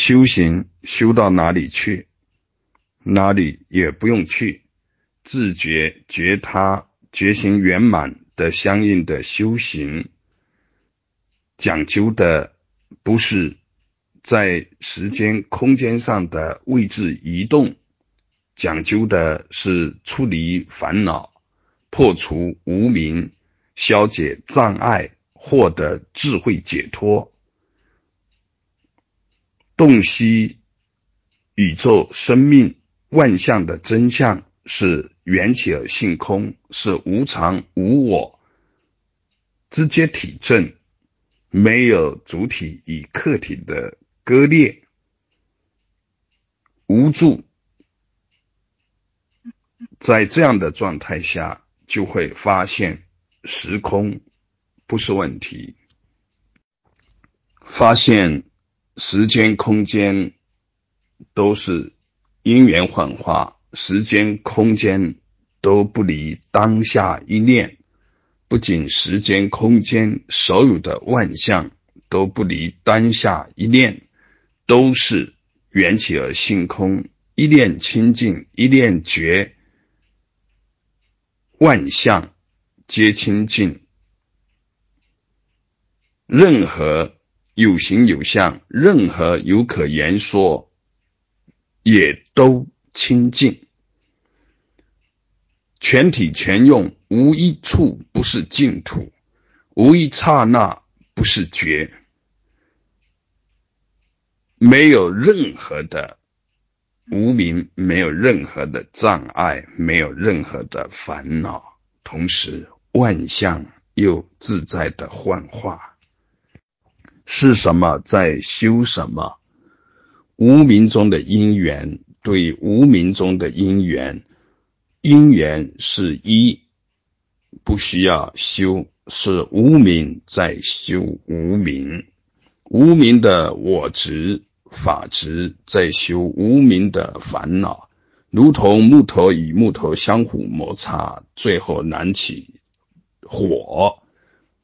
修行修到哪里去，哪里也不用去，自觉觉他觉醒圆满的相应的修行，讲究的不是在时间空间上的位置移动，讲究的是处理烦恼，破除无明，消解障碍，获得智慧解脱。洞悉宇宙生命万象的真相是缘起而性空，是无常无我，直接体证，没有主体与客体的割裂，无助。在这样的状态下，就会发现时空不是问题，发现。时间、空间都是因缘幻化，时间、空间都不离当下一念。不仅时间、空间所有的万象都不离当下一念，都是缘起而性空，一念清净，一念绝，万象皆清净，任何。有形有相，任何有可言说，也都清净，全体全用，无一处不是净土，无一刹那不是觉，没有任何的无名，没有任何的障碍，没有任何的烦恼，同时万象又自在的幻化。是什么在修什么？无名中的因缘对无名中的因缘，因缘是一，不需要修，是无名在修无名，无名的我执法执在修无名的烦恼，如同木头与木头相互摩擦，最后燃起火。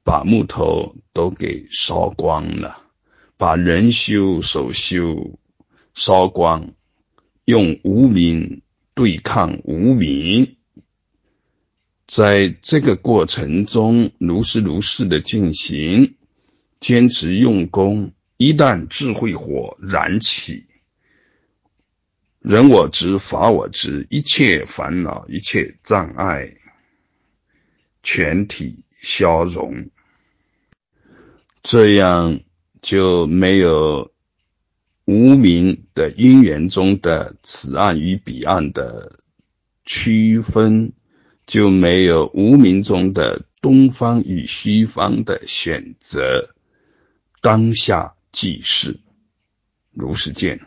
把木头都给烧光了，把人修手修烧光，用无名对抗无名，在这个过程中如是如是的进行，坚持用功，一旦智慧火燃起，人我执法我执，一切烦恼一切障碍全体消融。这样就没有无名的因缘中的此岸与彼岸的区分，就没有无名中的东方与西方的选择。当下即是，如是见。